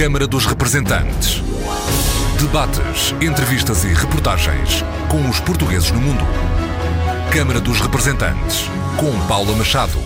Câmara dos Representantes. Debates, entrevistas e reportagens com os portugueses no mundo. Câmara dos Representantes, com Paula Machado.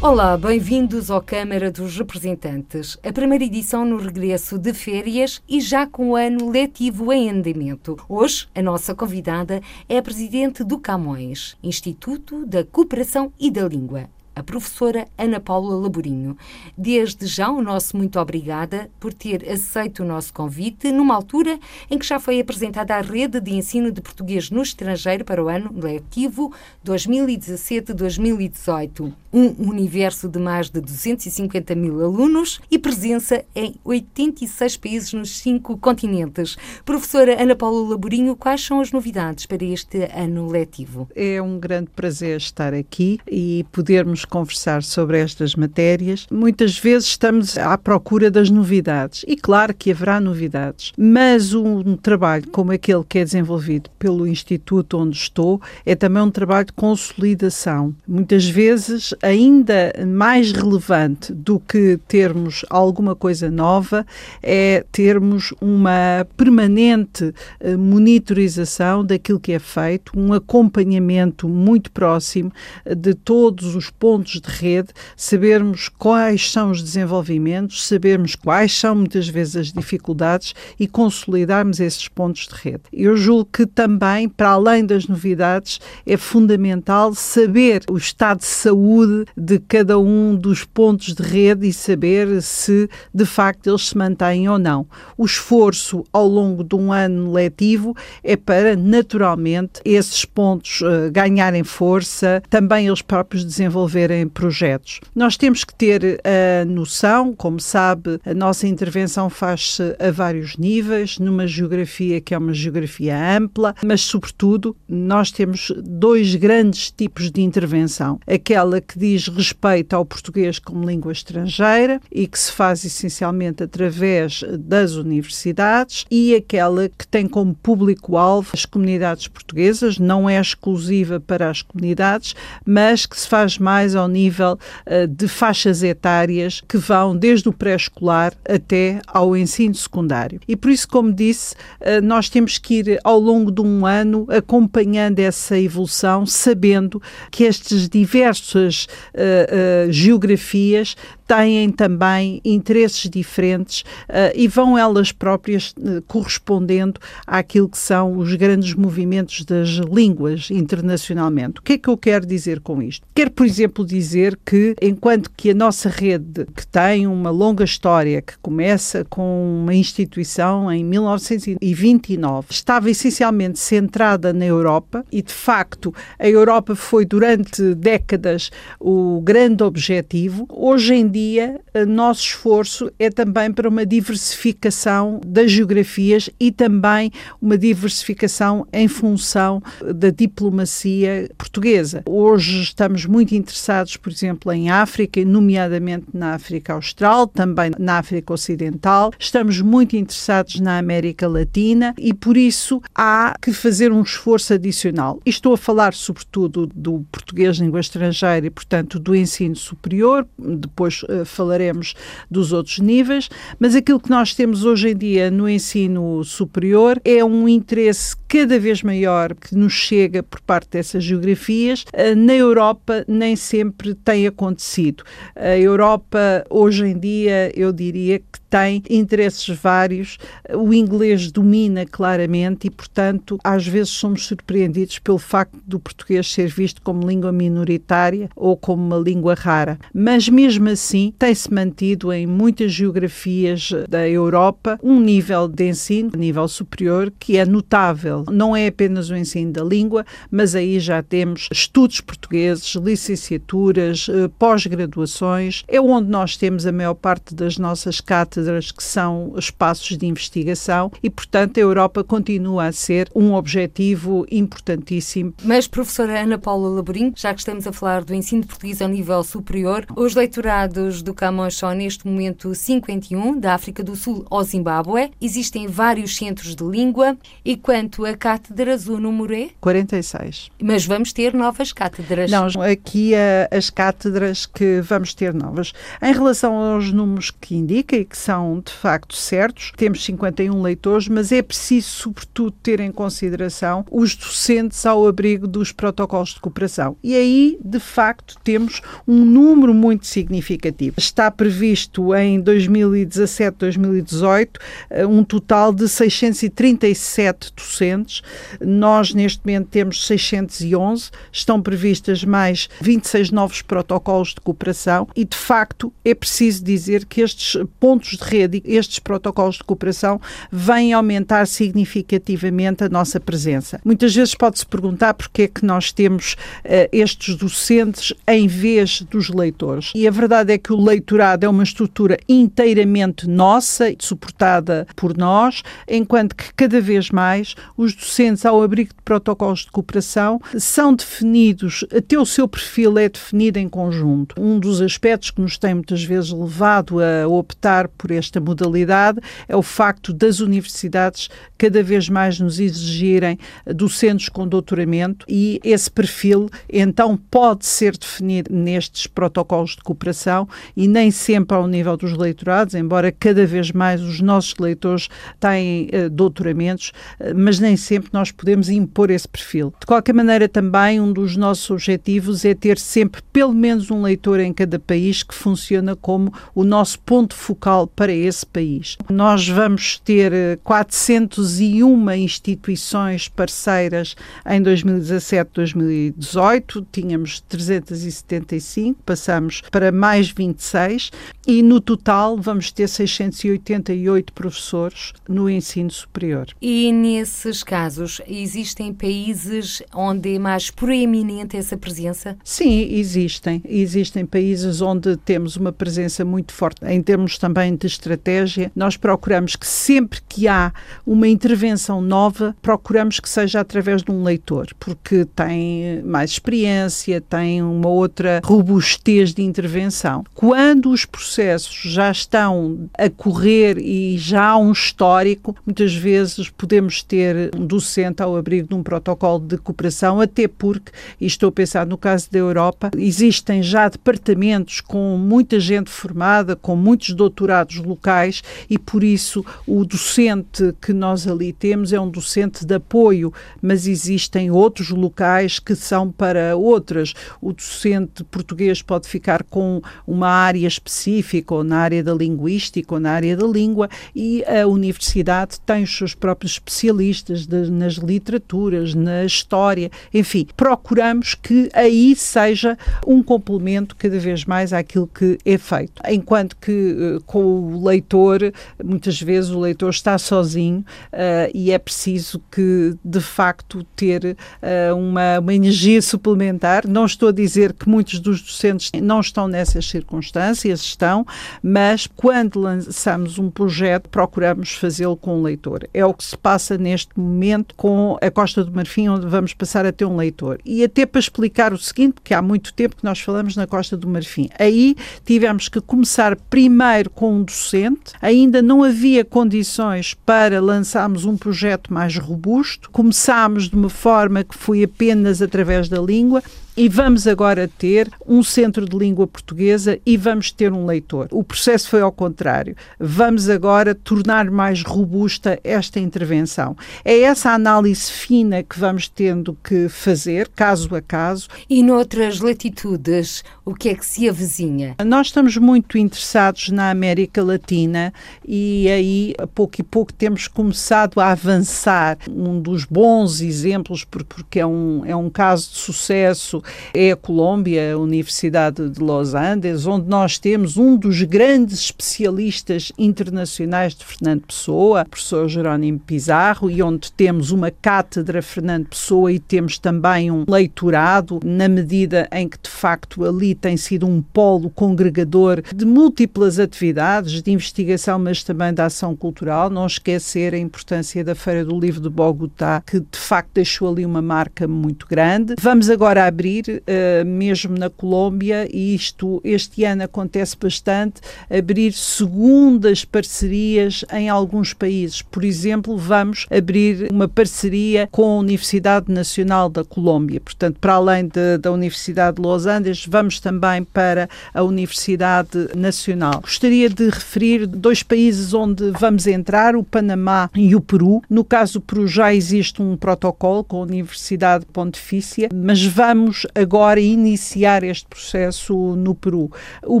Olá, bem-vindos ao Câmara dos Representantes, a primeira edição no regresso de férias e já com o ano letivo em andamento. Hoje, a nossa convidada é a presidente do Camões, Instituto da Cooperação e da Língua, a professora Ana Paula Laborinho. Desde já, o nosso muito obrigada por ter aceito o nosso convite, numa altura em que já foi apresentada a rede de ensino de português no estrangeiro para o ano letivo 2017-2018. Um universo de mais de 250 mil alunos e presença em 86 países nos cinco continentes. Professora Ana Paula Laborinho, quais são as novidades para este ano letivo? É um grande prazer estar aqui e podermos conversar sobre estas matérias. Muitas vezes estamos à procura das novidades e claro que haverá novidades, mas um trabalho como aquele que é desenvolvido pelo Instituto onde estou é também um trabalho de consolidação. Muitas vezes ainda mais relevante do que termos alguma coisa nova é termos uma permanente eh, monitorização daquilo que é feito, um acompanhamento muito próximo eh, de todos os pontos pontos de rede, sabermos quais são os desenvolvimentos, sabermos quais são muitas vezes as dificuldades e consolidarmos esses pontos de rede. Eu julgo que também, para além das novidades, é fundamental saber o estado de saúde de cada um dos pontos de rede e saber se de facto eles se mantêm ou não. O esforço ao longo de um ano letivo é para, naturalmente, esses pontos uh, ganharem força, também eles próprios desenvolverem desenvolverem projetos. Nós temos que ter a noção, como sabe, a nossa intervenção faz-se a vários níveis, numa geografia que é uma geografia ampla, mas, sobretudo, nós temos dois grandes tipos de intervenção. Aquela que diz respeito ao português como língua estrangeira e que se faz essencialmente através das universidades, e aquela que tem como público-alvo as comunidades portuguesas, não é exclusiva para as comunidades, mas que se faz mais mais ao nível uh, de faixas etárias que vão desde o pré-escolar até ao ensino secundário. E por isso, como disse, uh, nós temos que ir ao longo de um ano acompanhando essa evolução, sabendo que estas diversas uh, geografias têm também interesses diferentes uh, e vão elas próprias uh, correspondendo àquilo que são os grandes movimentos das línguas internacionalmente. O que é que eu quero dizer com isto? Quero, por exemplo, dizer que enquanto que a nossa rede, que tem uma longa história, que começa com uma instituição em 1929, estava essencialmente centrada na Europa e, de facto, a Europa foi durante décadas o grande objetivo. Hoje em dia, nosso esforço é também para uma diversificação das geografias e também uma diversificação em função da diplomacia portuguesa. Hoje estamos muito interessados, por exemplo, em África, nomeadamente na África Austral, também na África Ocidental. Estamos muito interessados na América Latina e, por isso, há que fazer um esforço adicional. E estou a falar, sobretudo, do português língua estrangeira e, portanto, do ensino superior, depois uh, falaremos dos outros níveis, mas aquilo que nós temos hoje em dia no ensino superior é um interesse cada vez maior que nos chega por parte dessas geografias. Uh, na Europa nem sempre tem acontecido. A Europa hoje em dia eu diria que tem interesses vários, o inglês domina claramente e, portanto, às vezes somos surpreendidos pelo facto do português ser visto como língua minoritária ou como uma língua rara. Mas mesmo assim, tem-se mantido em muitas geografias da Europa um nível de ensino, nível superior, que é notável. Não é apenas o ensino da língua, mas aí já temos estudos portugueses, licenciaturas, eh, pós-graduações. É onde nós temos a maior parte das nossas cátedras cátedras que são espaços de investigação e, portanto, a Europa continua a ser um objetivo importantíssimo. Mas, professora Ana Paula Laborim, já que estamos a falar do ensino português ao nível superior, os leitorados do Camões são neste momento 51, da África do Sul ao Zimbábue. Existem vários centros de língua e quanto a cátedras, o número é? 46. Mas vamos ter novas cátedras? Não, aqui a, as cátedras que vamos ter novas. Em relação aos números que indica e que são de facto certos, temos 51 leitores, mas é preciso, sobretudo, ter em consideração os docentes ao abrigo dos protocolos de cooperação. E aí, de facto, temos um número muito significativo. Está previsto em 2017, 2018, eh, um total de 637 docentes. Nós, neste momento, temos 611. Estão previstas mais 26 novos protocolos de cooperação e, de facto, é preciso dizer que estes pontos de rede, estes protocolos de cooperação, vêm aumentar significativamente a nossa presença. Muitas vezes pode-se perguntar porque é que nós temos uh, estes docentes em vez dos leitores. E a verdade é que o leitorado é uma estrutura inteiramente nossa, suportada por nós, enquanto que cada vez mais os docentes, ao abrigo de protocolos de cooperação, são definidos, até o seu perfil é definido em conjunto. Um dos aspectos que nos tem muitas vezes levado a optar por esta modalidade é o facto das universidades cada vez mais nos exigirem docentes com doutoramento e esse perfil então pode ser definido nestes protocolos de cooperação e nem sempre ao nível dos leitorados, embora cada vez mais os nossos leitores têm uh, doutoramentos, uh, mas nem sempre nós podemos impor esse perfil. De qualquer maneira, também um dos nossos objetivos é ter sempre pelo menos um leitor em cada país que funciona como o nosso ponto focal para esse país. Nós vamos ter 401 eh, instituições parceiras em 2017, 2018, tínhamos 375, passamos para mais 26 e no total vamos ter 688 professores no ensino superior. E nesses casos, existem países onde é mais proeminente essa presença? Sim, existem. Existem países onde temos uma presença muito forte em termos também de estratégia. Nós procuramos que sempre que há uma intervenção nova, procuramos que seja através de um leitor, porque tem mais experiência, tem uma outra robustez de intervenção. Quando os processos já estão a correr e já há um histórico, muitas vezes podemos ter um docente ao abrigo de um protocolo de cooperação, até porque, e estou a pensar no caso da Europa, existem já departamentos com muita gente formada, com muitos doutorados locais e por isso o docente que nós ali temos é um docente de apoio, mas existem outros locais que são para outras. O docente português pode ficar com uma área específica, ou na área da linguística, ou na área da língua, e a universidade tem os seus próprios especialistas de, nas literaturas, na história, enfim, procuramos que aí seja um complemento cada vez mais àquilo que é feito. Enquanto que eh, com o leitor, muitas vezes o leitor está sozinho uh, e é preciso que, de facto, ter uh, uma, uma energia suplementar. Não estou a dizer que muitos dos docentes não estão nessas circunstâncias, estão, mas quando lançamos um projeto, procuramos fazê-lo com o leitor. É o que se passa neste momento com a Costa do Marfim, onde vamos passar a ter um leitor. E até para explicar o seguinte, porque há muito tempo que nós falamos na Costa do Marfim. Aí tivemos que começar primeiro com um docente, ainda não havia condições para lançarmos um projeto mais robusto. Começámos de uma forma que foi apenas através da língua e vamos agora ter um centro de língua portuguesa e vamos ter um leitor. O processo foi ao contrário. Vamos agora tornar mais robusta esta intervenção. É essa análise fina que vamos tendo que fazer, caso a caso. E noutras latitudes, o que é que se avizinha? Nós estamos muito interessados na América Latina e aí, a pouco e pouco, temos começado a avançar. Um dos bons exemplos, porque é um, é um caso de sucesso é a Colômbia, a Universidade de Los Andes, onde nós temos um dos grandes especialistas internacionais de Fernando Pessoa, o professor Jerónimo Pizarro, e onde temos uma cátedra Fernando Pessoa e temos também um leitorado, na medida em que, de facto, ali tem sido um polo congregador de múltiplas atividades de investigação, mas também da ação cultural. Não esquecer a importância da Feira do Livro de Bogotá, que de facto deixou ali uma marca muito grande. Vamos agora abrir abrir, uh, mesmo na Colômbia, e isto este ano acontece bastante, abrir segundas parcerias em alguns países. Por exemplo, vamos abrir uma parceria com a Universidade Nacional da Colômbia. Portanto, para além de, da Universidade de Los Angeles, vamos também para a Universidade Nacional. Gostaria de referir dois países onde vamos entrar, o Panamá e o Peru. No caso do Peru já existe um protocolo com a Universidade Pontifícia, mas vamos agora iniciar este processo no Peru. O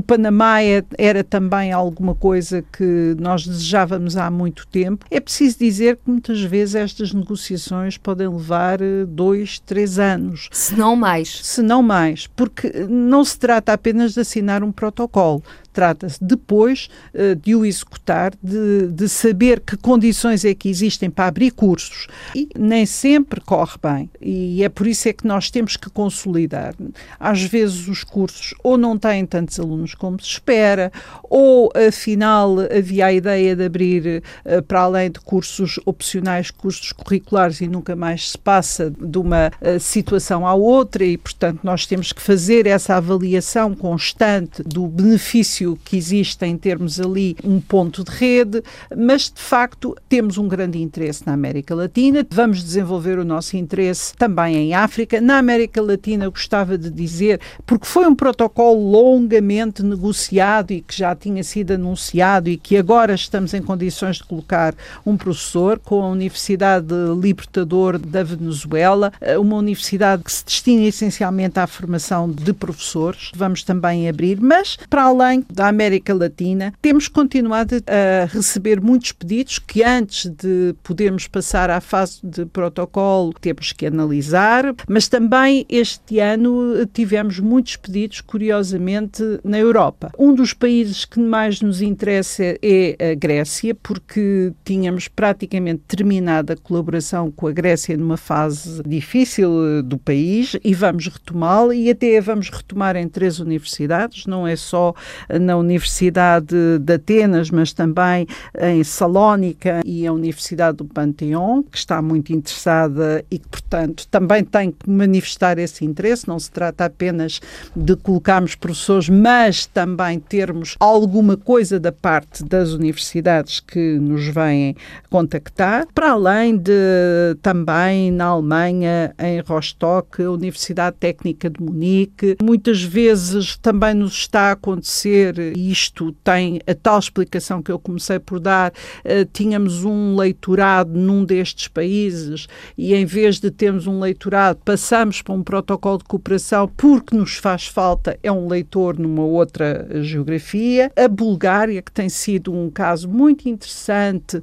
Panamá é, era também alguma coisa que nós desejávamos há muito tempo. É preciso dizer que muitas vezes estas negociações podem levar eh, dois, três anos. Se não mais. Se não mais, porque não se trata apenas de assinar um protocolo. Trata-se depois uh, de o executar, de, de, saber que condições é que existem para abrir cursos. E nem sempre corre bem. E é por isso é que nós temos que consolidar. Às vezes os cursos ou não têm tantos alunos como se espera, ou afinal havia a ideia de abrir uh, para além de cursos opcionais, cursos curriculares e nunca mais se passa de uma uh, situação à outra e, portanto, nós temos que fazer essa avaliação constante do benefício que existe em termos ali um ponto de rede, mas de facto temos um grande interesse na América Latina, vamos desenvolver o nosso interesse também em África. Na América Latina, gostava de dizer, porque foi um protocolo longamente negociado e que já tinha sido anunciado e que agora estamos em condições de colocar um professor com a Universidade Libertador da Venezuela, uma universidade que se destina essencialmente à formação de professores. Vamos também abrir, mas para além da América Latina, temos continuado a receber muitos pedidos que antes de podermos passar à fase de protocolo temos que analisar, mas também este ano tivemos muitos pedidos, curiosamente, na Europa. Um dos países que mais nos interessa é a Grécia, porque tínhamos praticamente terminado a colaboração com a Grécia numa fase difícil do país e vamos retomá-la e até vamos retomar em três universidades, não é só na Universidade de Atenas, mas também em Salónica e a Universidade do Panteão, que está muito interessada e que, portanto, também tem que manifestar esse interesse. Não se trata apenas de colocarmos professores, mas também termos alguma coisa da parte das universidades que nos vêm contactar, para além de também na Alemanha, em Rostock, a Universidade Técnica de Munique. Muitas vezes também nos está a acontecer e isto tem a tal explicação que eu comecei por dar, uh, tínhamos um leitorado num destes países e em vez de termos um leitorado, passamos para um protocolo de cooperação porque nos faz falta é um leitor numa outra geografia. A Bulgária, que tem sido um caso muito interessante,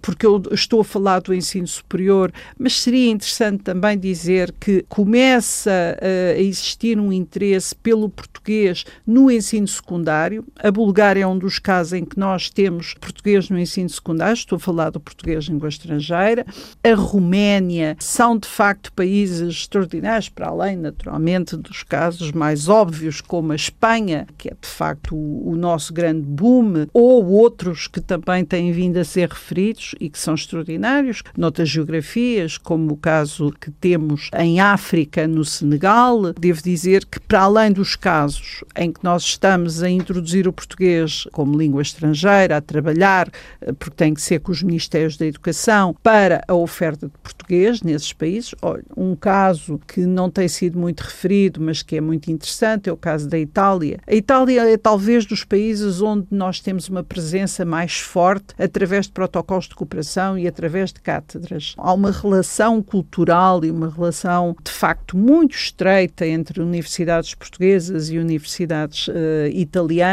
porque eu estou a falar do ensino superior, mas seria interessante também dizer que começa a existir um interesse pelo português no ensino secundário secundário. A Bulgária é um dos casos em que nós temos português no ensino secundário, estou a falar do português língua estrangeira. A Roménia são, de facto, países extraordinários, para além, naturalmente, dos casos mais óbvios, como a Espanha, que é, de facto, o, o nosso grande boom, ou outros que também têm vindo a ser referidos e que são extraordinários, noutras geografias, como o caso que temos em África, no Senegal. Devo dizer que, para além dos casos em que nós estamos a introduzir introduzir o português como língua estrangeira, a trabalhar, eh, porque tem que ser com os Ministérios da Educação, para a oferta de português nesses países. Olha, um caso que não tem sido muito referido, mas que é muito interessante, é o caso da Itália. A Itália é talvez dos países onde nós temos uma presença mais forte através de protocolos de cooperação e através de cátedras. Há uma relação cultural e uma relação, de facto, muito estreita entre universidades portuguesas e universidades uh, italianas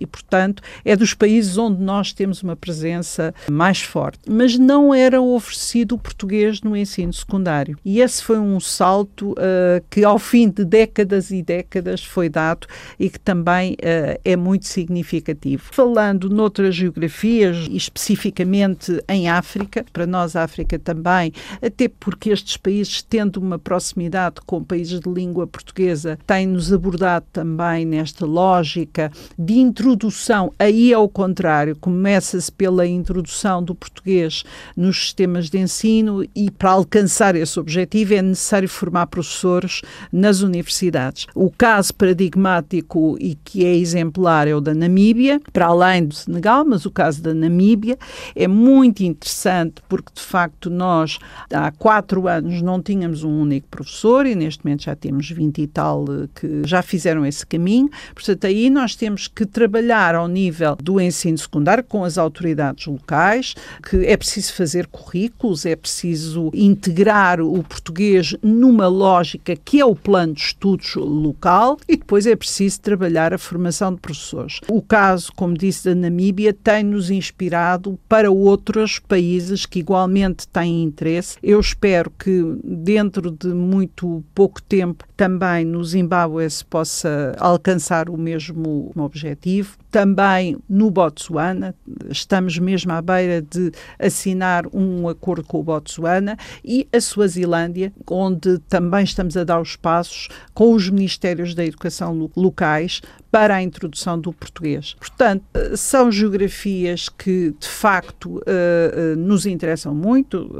e, portanto, é dos países onde nós temos uma presença mais forte. Mas não era oferecido o português no ensino secundário. E esse foi um salto uh, que, ao fim de décadas e décadas, foi dado e que também uh, é muito significativo. Falando noutras geografias, especificamente em África, para nós África também, até porque estes países, tendo uma proximidade com países de língua portuguesa, têm-nos abordado também nesta lógica de introdução, aí é o contrário, começa-se pela introdução do português nos sistemas de ensino e para alcançar esse objetivo é necessário formar professores nas universidades. O caso paradigmático e que é exemplar é o da Namíbia, para além do Senegal, mas o caso da Namíbia é muito interessante porque de facto nós há quatro anos não tínhamos um único professor e neste momento já temos 20 e tal eh, que já fizeram esse caminho. Portanto, aí nós temos que trabalhar ao nível do ensino secundário com as autoridades locais, que é preciso fazer currículos, é preciso integrar o português numa lógica que é o plano de estudos local e depois é preciso trabalhar a formação de professores. O caso, como disse, da Namíbia tem-nos inspirado para outros países que igualmente têm interesse. Eu espero que dentro de muito pouco tempo também no Zimbábue se possa alcançar o mesmo objetivo objetivo também no Botsuana, estamos mesmo à beira de assinar um acordo com o Botsuana e a Suazilândia, onde também estamos a dar os passos com os Ministérios da Educação locais para a introdução do português. Portanto, são geografias que de facto uh, uh, nos interessam muito.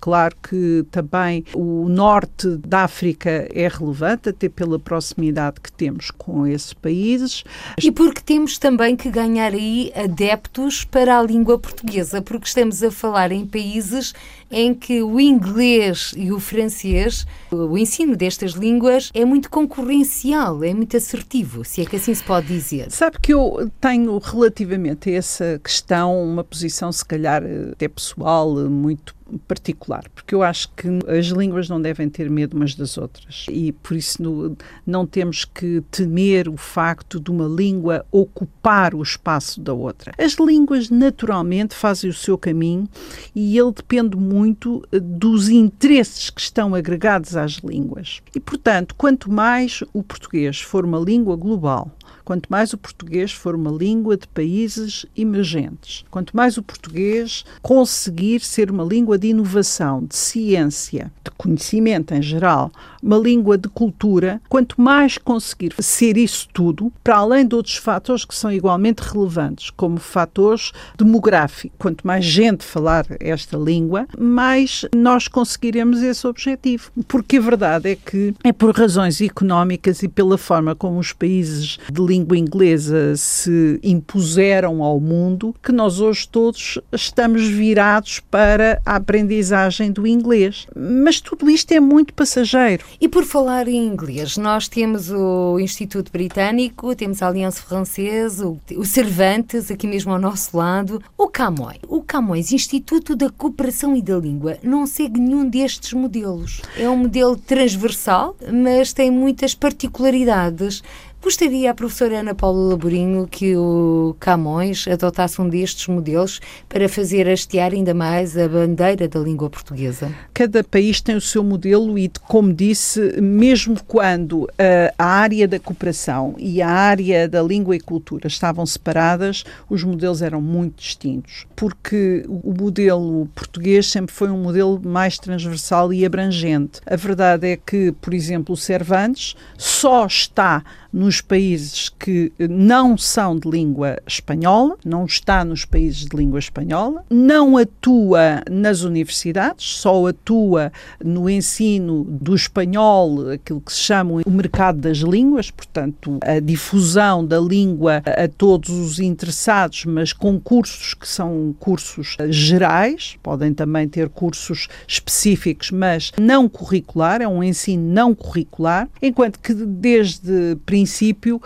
Claro que também o norte da África é relevante, até pela proximidade que temos com esses países. E porque temos também que ganhar aí adeptos para a língua portuguesa, porque estamos a falar em países em que o inglês e o francês, o ensino destas línguas é muito concorrencial, é muito assertivo, se é que assim se pode dizer. Sabe que eu tenho relativamente a essa questão uma posição se calhar até pessoal muito particular, porque eu acho que as línguas não devem ter medo umas das outras e por isso no, não temos que temer o facto de uma língua ocupar o espaço da outra. As línguas naturalmente fazem o seu caminho e ele depende muito eh, dos interesses que estão agregados às línguas. E portanto, quanto mais o português for uma língua global, quanto mais o português for uma língua de países emergentes, quanto mais o português conseguir ser uma língua de inovação, de ciência, de conhecimento em geral, uma língua de cultura, quanto mais conseguir ser isso tudo, para além de outros fatores que são igualmente relevantes, como fatores demográficos, quanto mais gente falar esta língua, mais nós conseguiremos esse objetivo. Porque a verdade é que é por razões económicas e pela forma como os países de língua língua inglesa se impuseram ao mundo, que nós hoje todos estamos virados para a aprendizagem do inglês. Mas tudo isto é muito passageiro. E por falar em inglês, nós temos o Instituto Britânico, temos a Aliança Francesa, o Cervantes, aqui mesmo ao nosso lado, o Camões. O Camões, Instituto da Cooperação e da Língua, não segue nenhum destes modelos. É um modelo transversal, mas tem muitas particularidades. Gostaria a professora Ana Paula Laborinho que o Camões adotasse um destes modelos para fazer hastear ainda mais a bandeira da língua portuguesa? Cada país tem o seu modelo e, como disse, mesmo quando uh, a área da cooperação e a área da língua e cultura estavam separadas, os modelos eram muito distintos, porque o modelo português sempre foi um modelo mais transversal e abrangente. A verdade é que, por exemplo, o Cervantes só está nos países que não são de língua espanhola, não está nos países de língua espanhola, não atua nas universidades, só atua no ensino do espanhol, aquilo que se chama o mercado das línguas, portanto, a difusão da língua a todos os interessados, mas com cursos que são cursos gerais, podem também ter cursos específicos, mas não curricular, é um ensino não curricular, enquanto que desde princípio,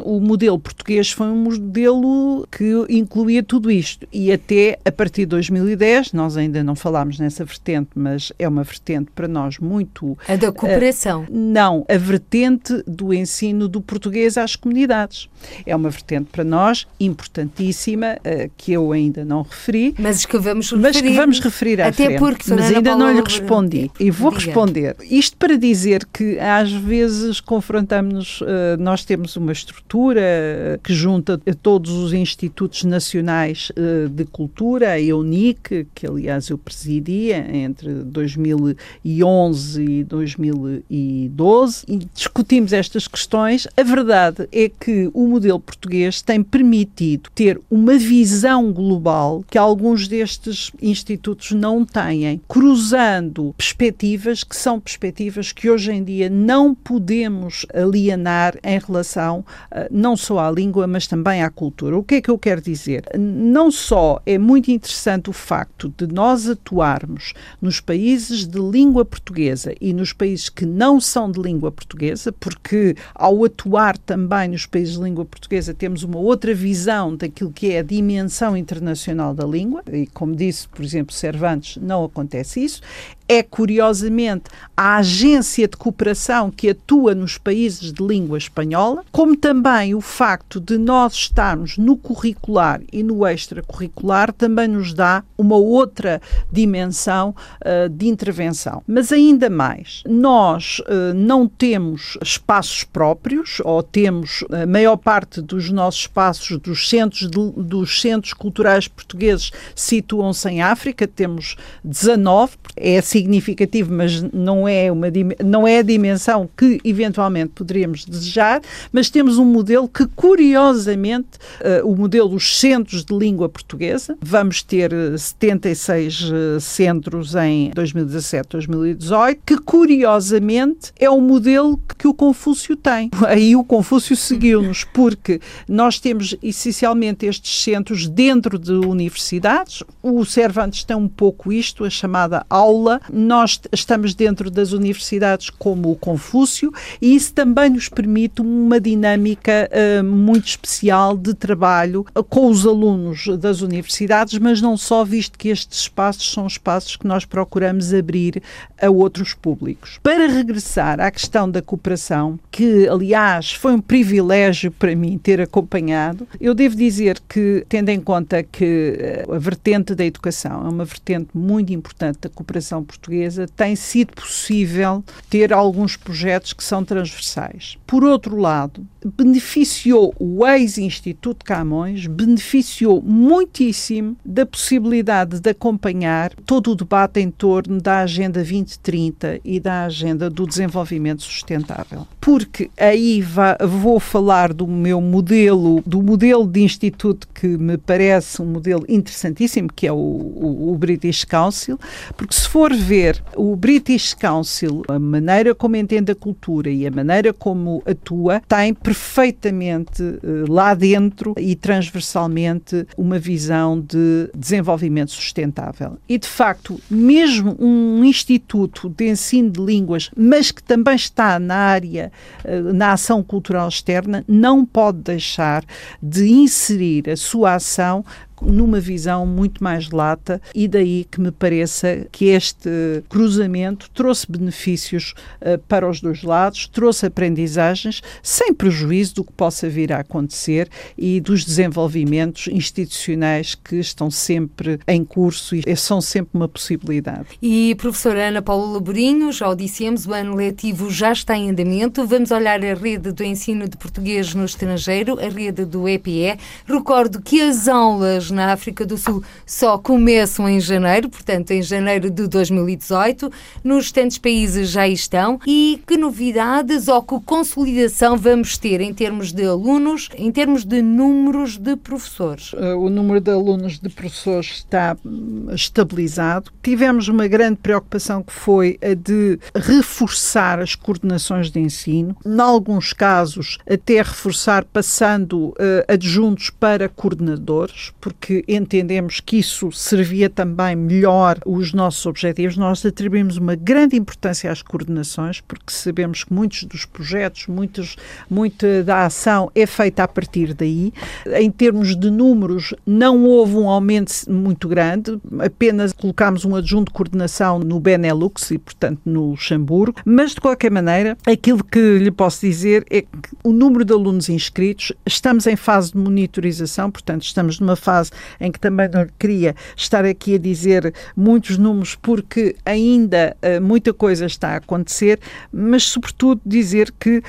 o modelo português foi um modelo que incluía tudo isto. E até a partir de 2010, nós ainda não falámos nessa vertente, mas é uma vertente para nós muito. A da cooperação. Uh, não, a vertente do ensino do português às comunidades. É uma vertente para nós importantíssima, uh, que eu ainda não referi. Mas que vamos referir. Mas que vamos referir à Até frente. porque, mas ainda não lhe respondi. E vou Diga. responder. Isto para dizer que às vezes confrontamos-nos, uh, nós temos temos uma estrutura que junta todos os institutos nacionais de cultura, a EUNIC, que aliás eu presidia entre 2011 e 2012, e discutimos estas questões. A verdade é que o modelo português tem permitido ter uma visão global que alguns destes institutos não têm, cruzando perspectivas que são perspectivas que hoje em dia não podemos alienar em relação uh, não só à língua, mas também à cultura. O que é que eu quero dizer? Não só é muito interessante o facto de nós atuarmos nos países de língua portuguesa e nos países que não são de língua portuguesa, porque ao atuar também nos países de língua portuguesa temos uma outra visão daquilo que é a dimensão internacional da língua, e como disse, por exemplo, Cervantes, não acontece isso é, curiosamente, a agência de cooperação que atua nos países de língua espanhola, como também o facto de nós estarmos no curricular e no extracurricular também nos dá uma outra dimensão uh, de intervenção. Mas ainda mais, nós uh, não temos espaços próprios, ou temos a maior parte dos nossos espaços dos centros, de, dos centros culturais portugueses situam-se em África, temos 19, é assim significativo, mas não é, uma, não é a dimensão que eventualmente poderíamos desejar, mas temos um modelo que, curiosamente, uh, o modelo dos centros de língua portuguesa, vamos ter 76 uh, eh, centros em 2017, 2018, que curiosamente é o modelo que o Confúcio tem. Aí o Confúcio seguiu-nos, porque nós temos essencialmente estes centros dentro de universidades, o Cervantes tem um pouco isto, a chamada aula, nós estamos dentro das universidades como o Confúcio e isso também nos permite uma dinâmica uh, muito especial de trabalho com os alunos das universidades, mas não só, visto que estes espaços são espaços que nós procuramos abrir a outros públicos. Para regressar à questão da cooperação, que aliás foi um privilégio para mim ter acompanhado, eu devo dizer que, tendo em conta que eh, a vertente da educação é uma vertente muito importante da cooperação portuguesa, tem sido possível ter alguns projetos que são transversais. Por outro lado, beneficiou o ex-Instituto Camões, beneficiou muitíssimo da possibilidade de acompanhar todo o debate em torno da Agenda 2030 e da Agenda do Desenvolvimento Sustentável. Porque aí vou falar do meu modelo, do modelo de instituto que me parece um modelo interessantíssimo, que é o, o, o British Council, porque se for ver o British Council, a maneira como entende a cultura e a maneira como atua, tem perfeitamente uh, lá dentro e transversalmente uma visão de desenvolvimento sustentável. E, de facto, mesmo um instituto de ensino de línguas, mas que também está na área, uh, na ação cultural externa, não pode deixar de inserir a sua ação numa visão muito mais lata e daí que me pareça que este cruzamento trouxe benefícios uh, para os dois lados, trouxe aprendizagens sem prejuízo do que possa vir a acontecer e dos desenvolvimentos institucionais que estão sempre em curso e são sempre uma possibilidade. E professora Ana Paula Laborinho, já o dissemos, o ano letivo já está em andamento. Vamos olhar a rede do ensino de português no estrangeiro, a rede do EPE. Recordo que as aulas na África do Sul só começam em janeiro, portanto, em janeiro de 2018. Nos restantes países já estão. E que novidades ou que consolidação vamos ter em termos de alunos, em termos de números de professores? Eh, o número de alunos de professores está hum, estabilizado. Tivemos uma grande preocupação que foi a de reforçar as coordenações de ensino, em alguns casos até reforçar passando uh, adjuntos para coordenadores, porque porque entendemos que isso servia também melhor os nossos objetivos, nós atribuímos uma grande importância às coordenações, porque sabemos que muitos dos projetos, muitos, muita da ação é feita a partir daí. Em termos de números, não houve um aumento muito grande, apenas colocámos um adjunto de coordenação no Benelux e, portanto, no Luxemburgo, mas de qualquer maneira, aquilo que lhe posso dizer é que o número de alunos inscritos, estamos em fase de monitorização, portanto, estamos numa fase fase em que também não queria estar aqui a dizer muitos números, porque ainda uh, muita coisa está a acontecer, mas sobretudo dizer que uh,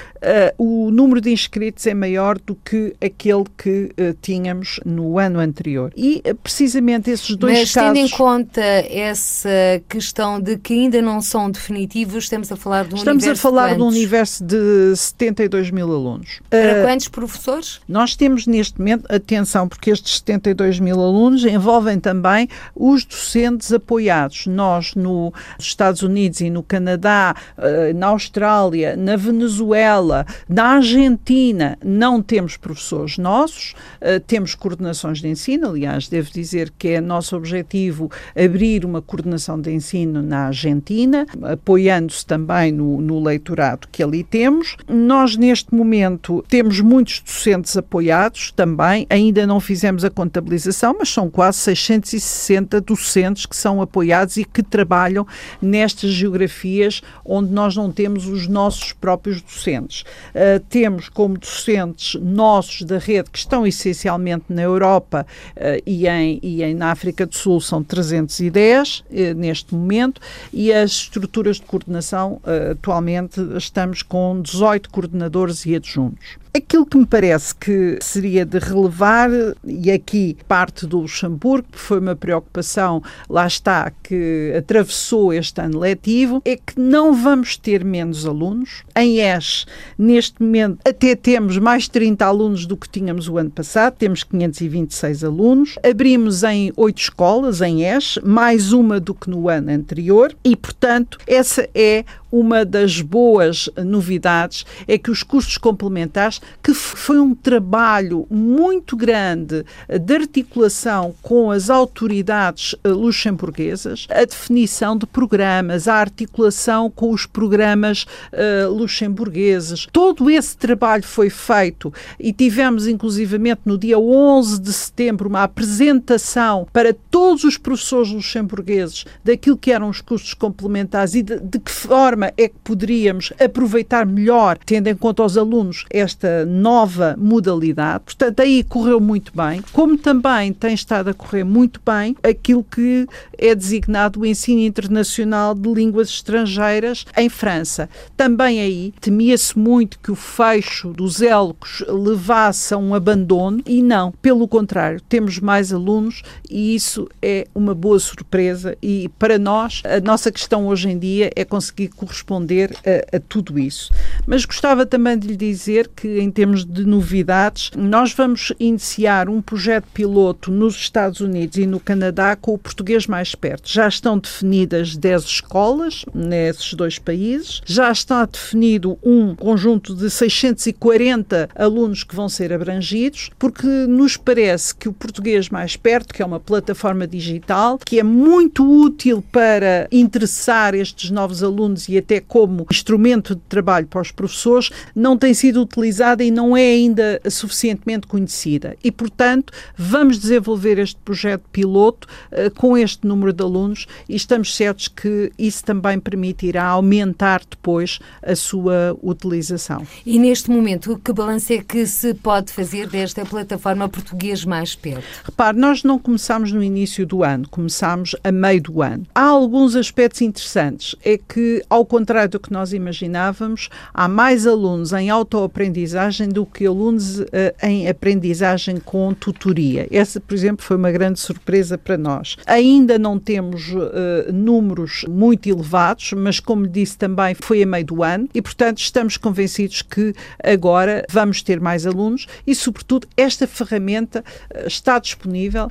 o número de inscritos é maior do que aquele que uh, tínhamos no ano anterior. E precisamente esses dois mas, casos. Mas tendo em conta essa questão de que ainda não são definitivos, estamos a falar de um Estamos a falar de, de um universo de 72 mil alunos. Para quantos professores? Nós temos neste momento, atenção, porque estes 72 mil alunos envolvem também os docentes apoiados. Nós, nos Estados Unidos e no Canadá, eh, na Austrália, na Venezuela, na Argentina, não temos professores nossos, eh, temos coordenações de ensino. Aliás, devo dizer que é nosso objetivo abrir uma coordenação de ensino na Argentina, apoiando-se também no, no leitorado que ali temos. Nós, neste momento, temos muitos docentes apoiados também, ainda não fizemos a contabilização, mas são quase 660 docentes que são apoiados e que trabalham nestas geografias onde nós não temos os nossos próprios docentes. Uh, temos como docentes nossos da rede que estão essencialmente na Europa uh, e, em, e em, na África do Sul são 310 uh, neste momento e as estruturas de coordenação atualmente estamos com 18 coordenadores e adjuntos. Aquilo que me parece que seria de relevar, e aqui parte do Luxemburgo, que foi uma preocupação, lá está, que atravessou este ano letivo, é que não vamos ter menos alunos. Em ES, neste momento, até temos mais 30 alunos do que tínhamos o ano passado, temos 526 alunos. Abrimos em oito escolas, em ES, mais uma do que no ano anterior, e, portanto, essa é uma das boas novidades é que os cursos complementares, que foi um trabalho muito grande de articulação com as autoridades eh, luxemburguesas, a definição de programas, a articulação com os programas uh, luxemburgueses. Todo esse trabalho foi feito e tivemos, inclusivamente, no dia 11 de setembro, uma apresentação para todos os professores luxemburgueses daquilo que eram os cursos complementares e de, de que forma forma é que poderíamos aproveitar melhor, tendo em conta os alunos, esta nova modalidade. Portanto, aí correu muito bem, como também tem estado a correr muito bem aquilo que é designado o ensino internacional de línguas estrangeiras em França. Também aí temia-se muito que o fecho dos élocos levasse a um abandono e não, pelo contrário, temos mais alunos e isso é uma boa surpresa e para nós a nossa questão hoje em dia é conseguir corresponder a, a, tudo isso. Mas gostava também de lhe dizer que, em termos de novidades, nós vamos iniciar um projeto piloto nos Estados Unidos e no Canadá com o português mais perto. Já estão definidas 10 escolas nesses dois países, já está definido um conjunto de 640 alunos que vão ser abrangidos, porque nos parece que o português mais perto, que é uma plataforma digital, que é muito útil para interessar estes novos alunos e até como instrumento de trabalho para os professores, não tem sido utilizada e não é ainda suficientemente conhecida. E, portanto, vamos desenvolver este projeto piloto uh, com este número de alunos e estamos certos que isso também permitirá aumentar depois a sua utilização. E neste momento, que balanço é que se pode fazer desta plataforma português mais perto? Repare, nós não começámos no início do ano, começámos a meio do ano. Há alguns aspectos interessantes. É que, ao contrário do que nós imaginávamos, há mais alunos em autoaprendizagem do que alunos uh, em aprendizagem com tutoria. Essa, por exemplo, foi uma grande surpresa para nós. Ainda não temos uh, números muito elevados, mas, como disse também, foi a meio do ano e, portanto, estamos convencidos que agora vamos ter mais alunos e, sobretudo, esta ferramenta uh, está disponível,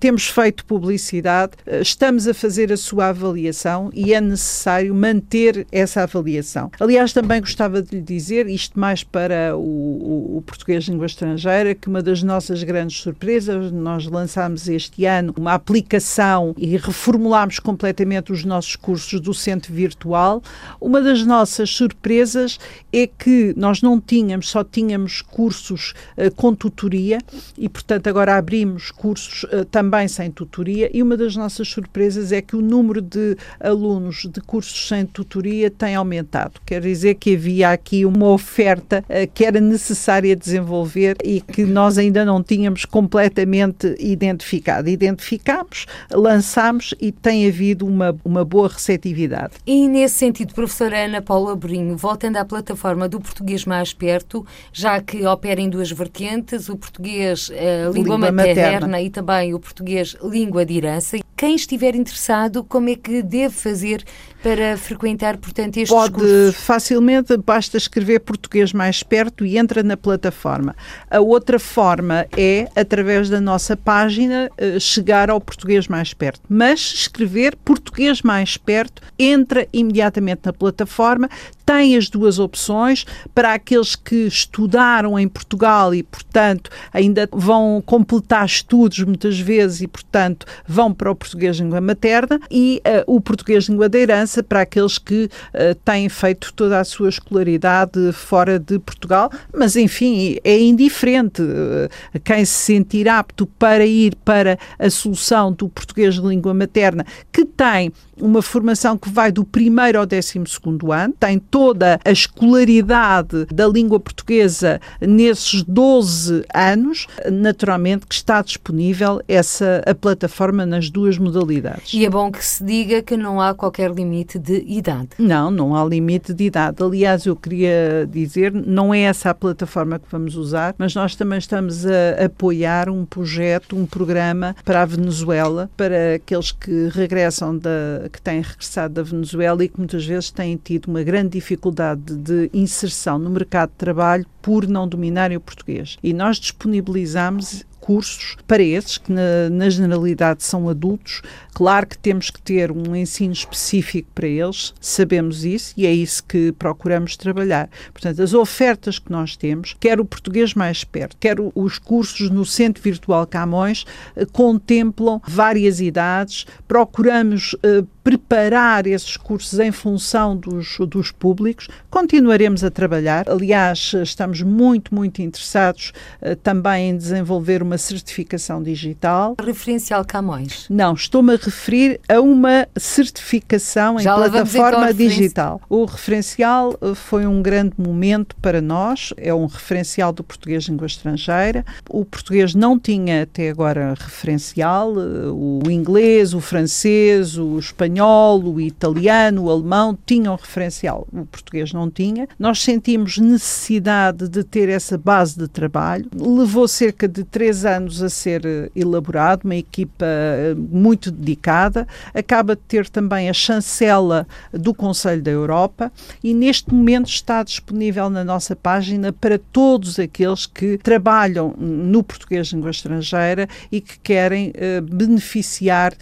temos feito publicidade, estamos a fazer a sua avaliação e é necessário manter essa avaliação. Aliás, também gostava de lhe dizer, isto mais para o, o, o português de língua estrangeira, que uma das nossas grandes surpresas, nós lançámos este ano uma aplicação e reformulámos completamente os nossos cursos do centro virtual. Uma das nossas surpresas é que nós não tínhamos, só tínhamos cursos uh, com tutoria e, portanto, agora abrimos cursos uh, também sem tutoria e uma das nossas surpresas é que o número de alunos de cursos sem tutoria tem aumentado. Quer dizer que havia havia aqui uma oferta uh, que era necessária desenvolver e que nós ainda não tínhamos completamente identificado. Identificámos, lançámos e tem havido uma, uma boa receptividade. E nesse sentido, professora Ana Paula Brinho, voltando à plataforma do Português Mais Perto, já que opera em duas vertentes, o português uh, língua, língua materna, materna e também o português língua de herança, quem estiver interessado, como é que deve fazer para frequentar, portanto, estes Pode cursos? facilmente, basta escrever português mais perto e entra na plataforma. A outra forma é, através da nossa página, eh, chegar ao português mais perto. Mas escrever português mais perto, entra imediatamente na plataforma, tem as duas opções para aqueles que estudaram em Portugal e, portanto, ainda vão completar estudos muitas vezes e, portanto, vão para o português língua materna e uh, o português língua da herança para aqueles que uh, têm feito toda a sua escolaridade fora de Portugal, mas enfim, é indiferente. Uh, quem se sentir apto para ir para a solução do português de língua materna, que tem uma formação que vai do primeiro ao décimo segundo ano, tem toda a escolaridade da língua portuguesa nesses 12 anos, naturalmente que está disponível essa a plataforma nas duas modalidades. E é bom que se diga que não há qualquer limite de idade. Não, não há limite de idade. Aliás, eu queria dizer, não é essa a plataforma que vamos usar, mas nós também estamos a apoiar um projeto, um programa para a Venezuela, para aqueles que regressam da que têm regressado da Venezuela e que muitas vezes têm tido uma grande dificuldade de inserção no mercado de trabalho por não dominarem o português. E nós disponibilizamos cursos para esses, que na, na, generalidade são adultos. Claro que temos que ter um ensino específico para eles, sabemos isso e é isso que procuramos trabalhar. Portanto, as ofertas que nós temos, quer o português mais perto, quer os cursos no Centro Virtual Camões, eh, contemplam várias idades, procuramos eh, preparar esses cursos em função dos, dos públicos. Continuaremos a trabalhar. Aliás, estamos muito, muito interessados uh, também em desenvolver uma certificação digital. Referencial Camões? Não, estou-me a referir a uma certificação Já em plataforma digital. O referencial eh, foi um grande momento para nós, é um referencial do português língua estrangeira. O português não tinha até agora referencial, eh, o inglês, o francês, o espanhol espanhol, o italiano, o alemão tinham referencial, o português não tinha. Nós sentimos necessidade de ter essa base de trabalho. Levou cerca de três anos a ser eh, elaborado, uma equipa eh, muito dedicada. Acaba de ter também a chancela do Conselho da Europa e neste momento está disponível na nossa página para todos aqueles que trabalham no português língua estrangeira e que querem uh, beneficiar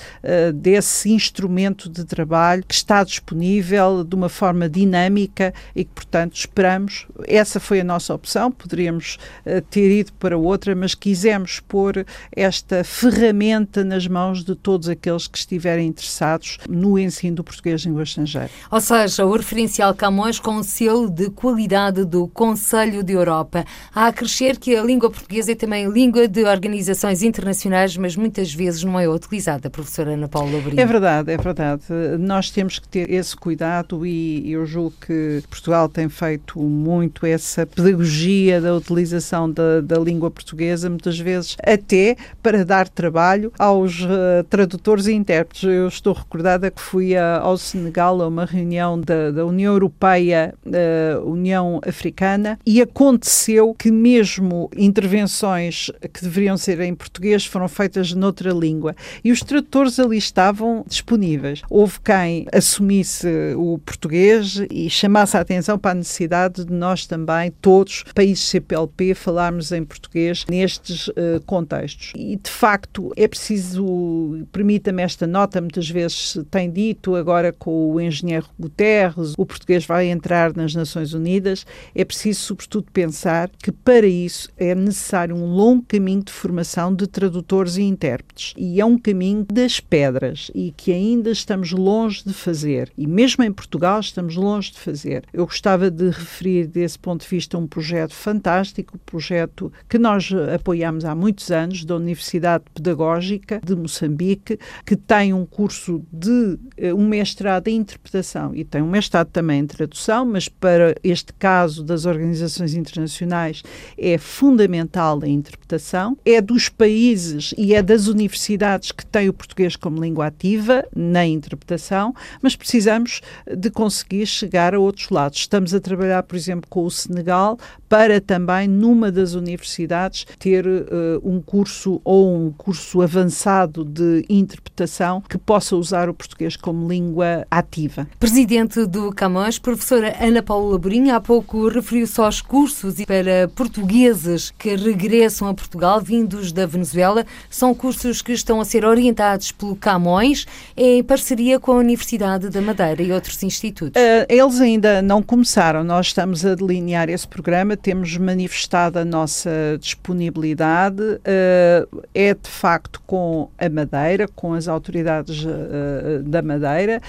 desse instrumento de trabalho que está disponível de uma forma dinâmica e que, portanto, esperamos. Essa foi a nossa opção, poderíamos uh, ter ido para outra, mas quisemos pôr esta ferramenta nas mãos de todos aqueles que estiverem interessados no ensino do português de língua estrangeira. Ou seja, o referencial Camões com o selo de qualidade do Conselho de Europa. Há a crescer que a língua portuguesa é também língua de organizações internacionais, mas muitas vezes não é utilizada, professora Ana Paula Brito. É verdade, é verdade Nós temos que ter esse cuidado e eu julgo que Portugal tem feito muito essa pedagogia da utilização da, da língua portuguesa, muitas vezes até para dar trabalho aos uh, tradutores e intérpretes. Eu estou recordada que fui a, ao Senegal a uma reunião da, da União Europeia, uh, União Africana, e aconteceu que mesmo intervenções que deveriam ser em português foram feitas noutra língua. E os tradutores ali estavam disponíveis houve quem assumisse o português e chamasse a atenção para a necessidade de nós também, todos, países CPLP, falarmos em português nestes uh, contextos. E, de facto, é preciso, permita-me esta nota, muitas vezes tem dito, agora com o engenheiro Guterres, o português vai entrar nas Nações Unidas, é preciso, sobretudo, pensar que para isso é necessário um longo caminho de formação de tradutores e intérpretes. E é um caminho das pedras e que ainda está estamos longe de fazer. E mesmo em Portugal estamos longe de fazer. Eu gostava de referir, desse ponto de vista, um projeto fantástico, um projeto que nós apoiamos há muitos anos, da Universidade Pedagógica de Moçambique, que tem um curso de uh, um mestrado em interpretação e tem um mestrado também em tradução, mas para este caso das organizações internacionais é fundamental a interpretação. É dos países e é das universidades que têm o português como língua ativa na interpretação, mas precisamos de conseguir chegar a outros lados. Estamos a trabalhar, por exemplo, com o Senegal para também, numa das universidades, ter uh, um curso ou um curso avançado de interpretação que possa usar o português como língua ativa. Presidente do Camões, professora Ana Paula Borinha, há pouco referiu-se aos cursos para portugueses que regressam a Portugal vindos da Venezuela. São cursos que estão a ser orientados pelo Camões em parceria com a Universidade da Madeira e outros institutos. Uh, eles ainda não começaram. Nós estamos a delinear esse programa, temos manifestado a nossa disponibilidade. Uh, é de facto com a Madeira, com as autoridades uh, da Madeira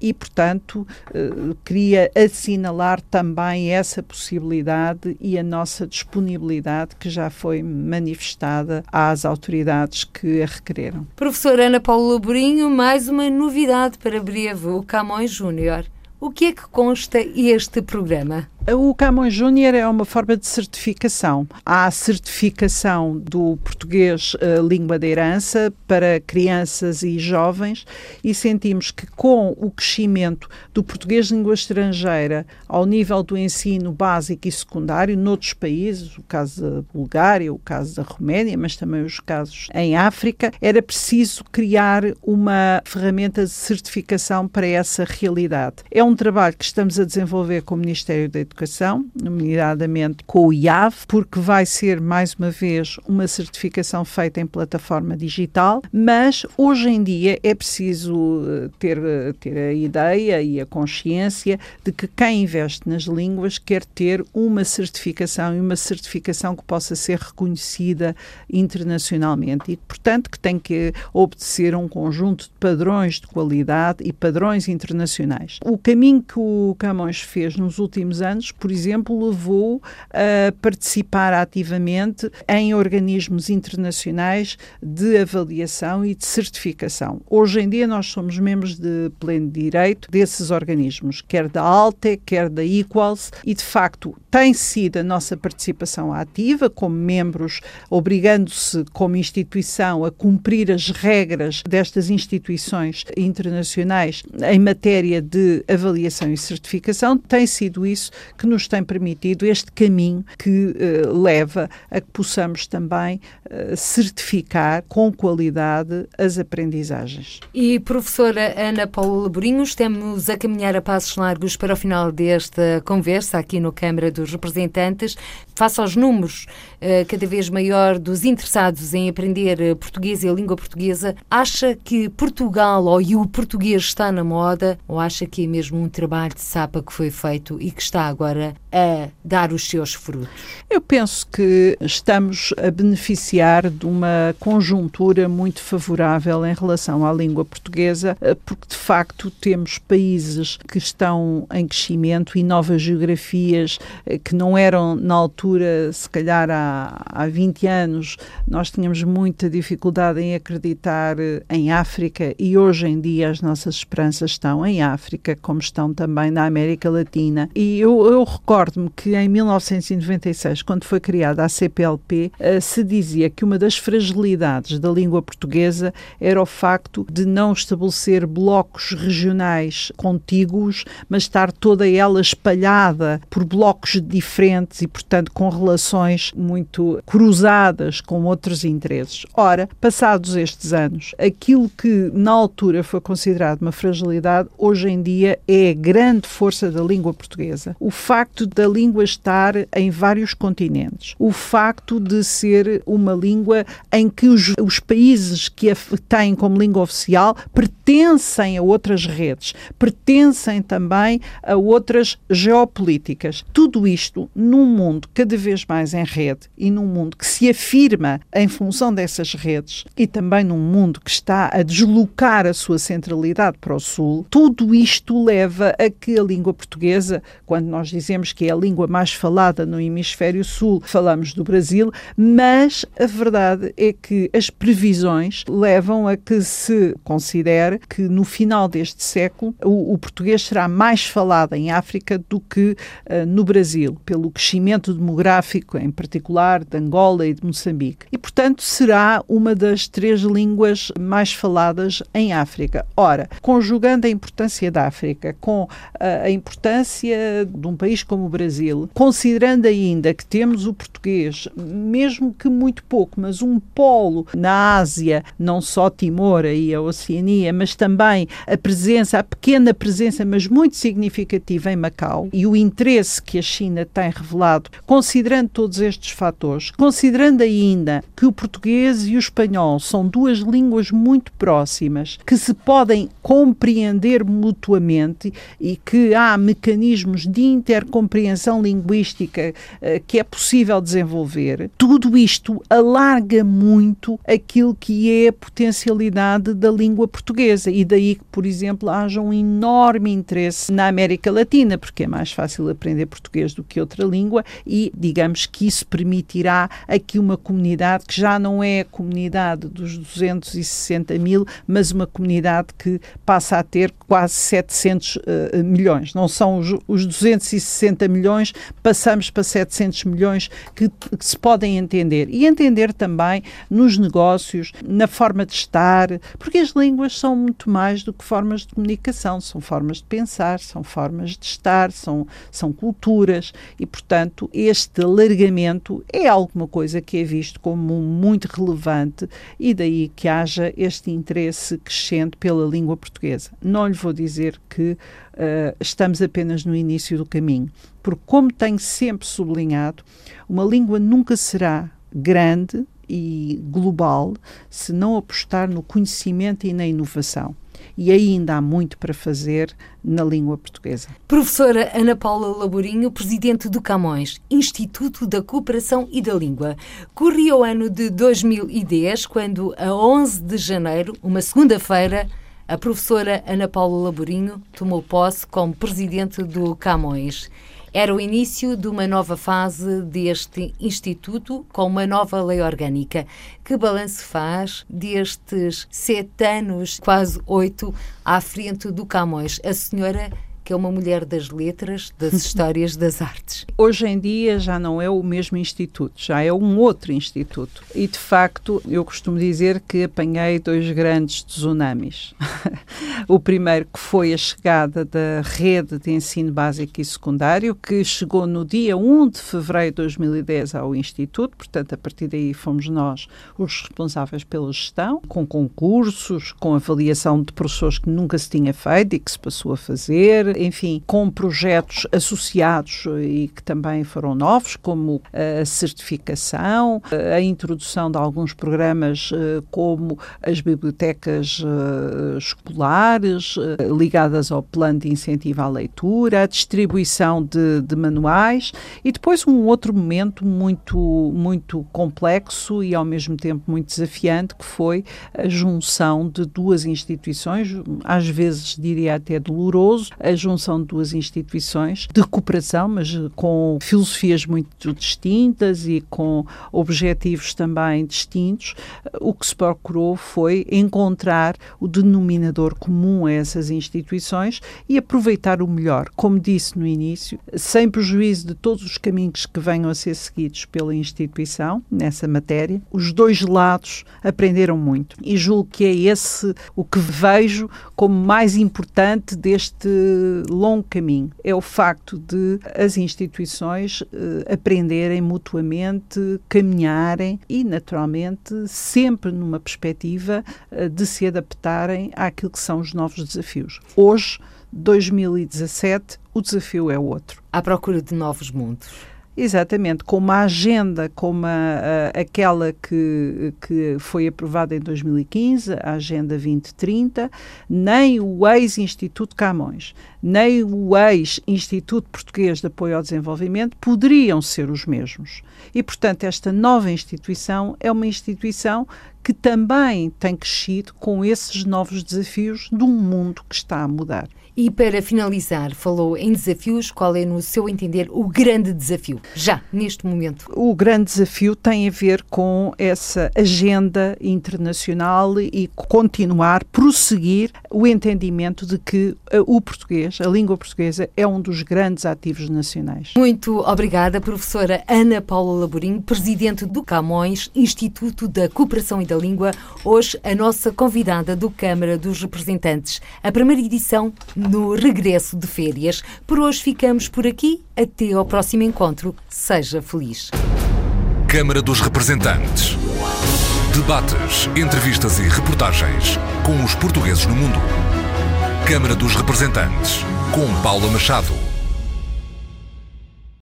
e, portanto, queria assinalar também essa possibilidade e a nossa disponibilidade que já foi manifestada às autoridades que a requereram. Professora Ana Paula Borinho, mais uma novidade para breve, o Camões Júnior. O que é que consta este programa? O Camões Júnior é uma forma de certificação. Há a certificação do português uh, língua de herança para crianças e jovens e sentimos que com o crescimento do português língua estrangeira ao nível do ensino básico e secundário noutros países, o caso da Bulgária, o caso da Roménia, mas também os casos em África, era preciso criar uma ferramenta de certificação para essa realidade. É um trabalho que estamos a desenvolver com o Ministério da Educação, nomeadamente com o IAV, porque vai ser, mais uma vez, uma certificação feita em plataforma digital, mas hoje em dia é preciso eh, ter, eh, ter a ideia e a consciência de que quem investe nas línguas quer ter uma certificação e uma certificação que possa ser reconhecida internacionalmente e, portanto, que tem que obedecer a um conjunto de padrões de qualidade e padrões internacionais. O caminho que o Camões fez nos últimos anos anos, por exemplo, levou a participar ativamente em organismos internacionais de avaliação e de certificação. Hoje em dia nós somos membros de pleno direito desses organismos, quer da ALTE, quer da Equals, e de facto tem sido a nossa participação ativa como membros, obrigando-se como instituição a cumprir as regras destas instituições internacionais em matéria de avaliação e certificação, tem sido isso que nos tem permitido este caminho que uh, leva a que possamos também uh, certificar com qualidade as aprendizagens. E professora Ana Paula Borinho, estamos a caminhar a passos largos para o final desta conversa aqui no Câmara dos Representantes. Face aos números uh, cada vez maior dos interessados em aprender português e a língua portuguesa, acha que Portugal ou o português está na moda ou acha que é mesmo um trabalho de sapa que foi feito e que está agora a dar os seus frutos? Eu penso que estamos a beneficiar de uma conjuntura muito favorável em relação à língua portuguesa, eh, porque de facto temos países que estão em crescimento e novas geografias eh, que não eram na altura, se calhar há, há 20 anos, nós tínhamos muita dificuldade em acreditar eh, em África e hoje em dia as nossas esperanças estão em África, como estão também na América Latina. E eu, eu recordo-me que em 1996, quando foi criada a CPLP, eh, se dizia que uma das fragilidades da língua portuguesa era o facto de não estabelecer blocos regionais contíguos, mas estar toda ela espalhada por blocos diferentes e, portanto, com relações muito cruzadas com outros interesses. Ora, passados estes anos, aquilo que na altura foi considerado uma fragilidade, hoje em dia é a grande força da língua portuguesa. O facto da língua estar em vários continentes, o facto de ser uma língua em que os, os países que a têm como língua oficial pertencem a outras redes, pertencem também a outras geopolíticas. Tudo isto num mundo cada vez mais em rede e num mundo que se afirma em função dessas redes e também num mundo que está a deslocar a sua centralidade para o sul, tudo isto leva a que a língua portuguesa, quando nós dizemos que é a língua mais falada no hemisfério sul, falamos do Brasil, mas a verdade é que as previsões levam a que se considere que no final deste século o, o português será mais falado em África do que uh, no Brasil, pelo crescimento demográfico, em particular de Angola e de Moçambique. E, portanto, será uma das três línguas mais faladas em África. Ora, conjugando a importância da África com uh, a importância de um país como o Brasil, considerando ainda que temos o português, mesmo que muito pouco, mas um polo na Ásia, não só Timor e a Oceania, mas também a presença, a pequena presença, mas muito significativa em Macau e o interesse que a China tem revelado, considerando todos estes fatores, considerando ainda que o português e o espanhol são duas línguas muito próximas, que se podem compreender mutuamente e que há mecanismos de intercompreensão linguística uh, que é possível desenvolver, tudo isto alarga muito aquilo que é a potencialidade da língua portuguesa e daí que, por exemplo, haja um enorme interesse na América Latina, porque é mais fácil aprender português do que outra língua e digamos que isso permitirá aqui uma comunidade que já não é a comunidade dos 260 mil, mas uma comunidade que passa a ter quase 700 uh, eh, milhões. Não são os, os 260 milhões, passamos para 700 milhões que, que se podem entender. E entender também nos negócios, na forma de estar, porque as línguas são muito mais do que formas de comunicação, são formas de pensar, são formas de estar, são, são culturas e, portanto, este alargamento é alguma coisa que é visto como muito relevante e daí que haja este interesse crescente pela língua portuguesa. Não lhe vou dizer que uh, estamos apenas no início do caminho, porque, como tenho sempre sublinhado, uma língua nunca será grande e global se não apostar no conhecimento e na inovação e ainda há muito para fazer na língua portuguesa. Professora Ana Paula Laborinho, presidente do Camões, Instituto da Cooperação e da Língua. Corria o ano de 2010, quando, a 11 de janeiro, uma segunda-feira, a professora Ana Paula Laborinho tomou posse como presidente do Camões. Era o início de uma nova fase deste Instituto, com uma nova lei orgânica. Que balanço faz destes sete anos, quase oito, à frente do Camões? A senhora que é uma mulher das letras, das histórias, das artes. Hoje em dia já não é o mesmo instituto, já é um outro instituto. E de facto, eu costumo dizer que apanhei dois grandes tsunamis. o primeiro que foi a chegada da rede de ensino básico e secundário, que chegou no dia 1 de fevereiro de 2010 ao instituto, portanto, a partir daí fomos nós os responsáveis pela gestão, com concursos, com avaliação de professores que nunca se tinha feito e que se passou a fazer, enfim, com projetos associados e que também foram novos, como a certificação, a introdução de alguns programas eh, como as bibliotecas eh, escolares eh, ligadas ao plano de incentivo à leitura, a distribuição de, de manuais e depois um outro momento muito, muito complexo e ao mesmo tempo muito desafiante que foi a junção de duas instituições, às vezes diria até doloroso, a junção de duas instituições de cooperação, mas com filosofias muito distintas e com objetivos também distintos. O que se procurou foi encontrar o denominador comum a essas instituições e aproveitar o melhor, como disse no início, sem prejuízo de todos os caminhos que venham a ser seguidos pela instituição nessa matéria. Os dois lados aprenderam muito e julgo que é esse o que vejo como mais importante deste longo caminho. É o facto de as instituições eh, aprenderem mutuamente, caminharem e, naturalmente, sempre numa perspectiva eh, de se adaptarem àquilo que são os novos desafios. Hoje, 2017, o desafio é outro. À procura de novos mundos. Exatamente, com uma agenda como a, a, aquela que, que foi aprovada em 2015, a Agenda 2030, nem o ex-Instituto Camões, nem o ex-Instituto Português de Apoio ao Desenvolvimento poderiam ser os mesmos. E, portanto, esta nova instituição é uma instituição que também tem crescido com esses novos desafios de um mundo que está a mudar. E para finalizar, falou em desafios, qual é, no seu entender, o grande desafio, já neste momento? O grande desafio tem a ver com essa agenda internacional e continuar, prosseguir o entendimento de que eh, o português, a língua portuguesa, é um dos grandes ativos nacionais. Muito obrigada, professora Ana Paula Laborinho, presidente do Camões, Instituto da Cooperação e da Língua, hoje a nossa convidada do Câmara dos Representantes. A primeira edição no regresso de férias. Por hoje ficamos por aqui. Até ao próximo encontro. Seja feliz. Câmara dos Representantes. Debates, entrevistas e reportagens com os portugueses no mundo. Câmara dos Representantes, com Paula Machado.